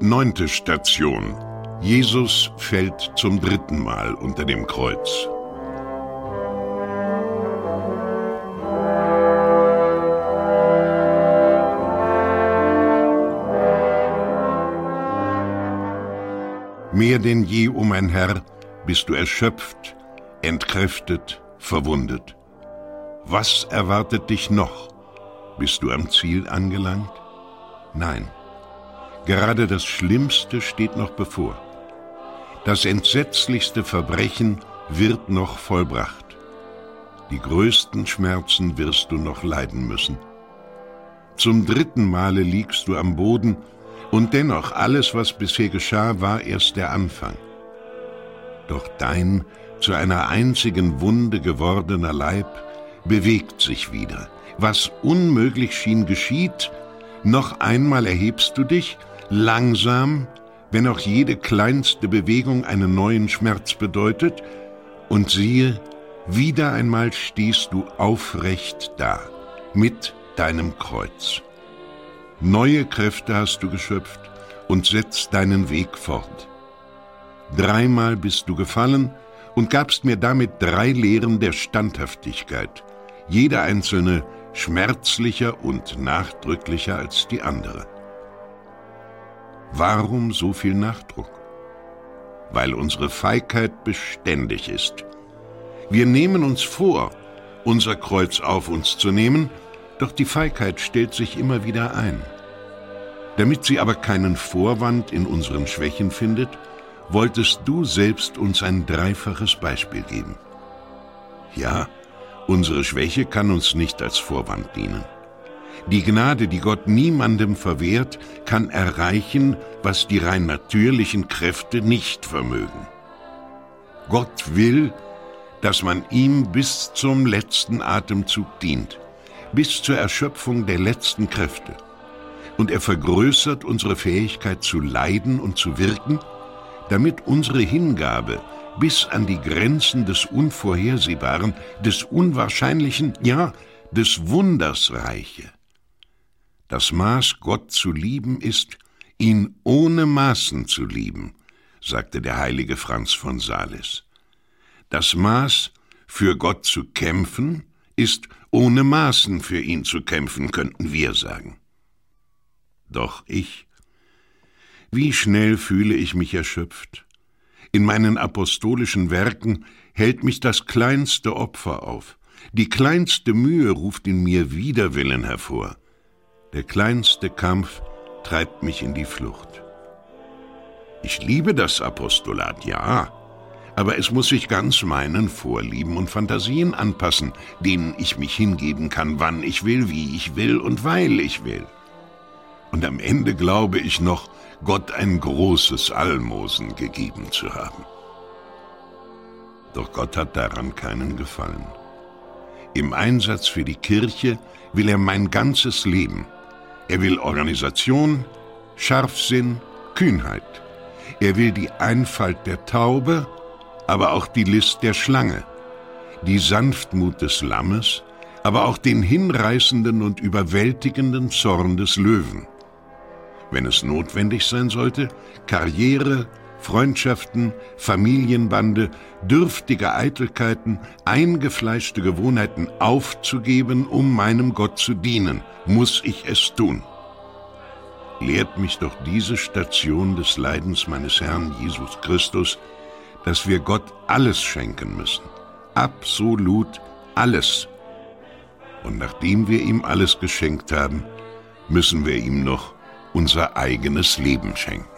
Neunte Station. Jesus fällt zum dritten Mal unter dem Kreuz. Mehr denn je, o oh mein Herr, bist du erschöpft, entkräftet, verwundet. Was erwartet dich noch? Bist du am Ziel angelangt? Nein. Gerade das Schlimmste steht noch bevor. Das entsetzlichste Verbrechen wird noch vollbracht. Die größten Schmerzen wirst du noch leiden müssen. Zum dritten Male liegst du am Boden und dennoch, alles, was bisher geschah, war erst der Anfang. Doch dein zu einer einzigen Wunde gewordener Leib bewegt sich wieder. Was unmöglich schien, geschieht. Noch einmal erhebst du dich, langsam, wenn auch jede kleinste Bewegung einen neuen Schmerz bedeutet, und siehe, wieder einmal stehst du aufrecht da, mit deinem Kreuz. Neue Kräfte hast du geschöpft und setzt deinen Weg fort. Dreimal bist du gefallen und gabst mir damit drei Lehren der Standhaftigkeit, jede einzelne schmerzlicher und nachdrücklicher als die andere. Warum so viel Nachdruck? Weil unsere Feigheit beständig ist. Wir nehmen uns vor, unser Kreuz auf uns zu nehmen, doch die Feigheit stellt sich immer wieder ein. Damit sie aber keinen Vorwand in unseren Schwächen findet, wolltest du selbst uns ein dreifaches Beispiel geben. Ja, unsere Schwäche kann uns nicht als Vorwand dienen. Die Gnade, die Gott niemandem verwehrt, kann erreichen, was die rein natürlichen Kräfte nicht vermögen. Gott will, dass man ihm bis zum letzten Atemzug dient bis zur Erschöpfung der letzten Kräfte. Und er vergrößert unsere Fähigkeit zu leiden und zu wirken, damit unsere Hingabe bis an die Grenzen des Unvorhersehbaren, des Unwahrscheinlichen, ja, des Wunders reiche. Das Maß, Gott zu lieben, ist, ihn ohne Maßen zu lieben, sagte der heilige Franz von Sales. Das Maß, für Gott zu kämpfen, ist ohne Maßen für ihn zu kämpfen, könnten wir sagen. Doch ich, wie schnell fühle ich mich erschöpft. In meinen apostolischen Werken hält mich das kleinste Opfer auf, die kleinste Mühe ruft in mir Widerwillen hervor, der kleinste Kampf treibt mich in die Flucht. Ich liebe das Apostolat, ja, aber es muss sich ganz meinen Vorlieben und Fantasien anpassen, denen ich mich hingeben kann, wann ich will, wie ich will und weil ich will. Und am Ende glaube ich noch, Gott ein großes Almosen gegeben zu haben. Doch Gott hat daran keinen Gefallen. Im Einsatz für die Kirche will er mein ganzes Leben. Er will Organisation, Scharfsinn, Kühnheit. Er will die Einfalt der Taube aber auch die List der Schlange, die Sanftmut des Lammes, aber auch den hinreißenden und überwältigenden Zorn des Löwen. Wenn es notwendig sein sollte, Karriere, Freundschaften, Familienbande, dürftige Eitelkeiten, eingefleischte Gewohnheiten aufzugeben, um meinem Gott zu dienen, muss ich es tun. Lehrt mich doch diese Station des Leidens meines Herrn Jesus Christus, dass wir Gott alles schenken müssen. Absolut alles. Und nachdem wir ihm alles geschenkt haben, müssen wir ihm noch unser eigenes Leben schenken.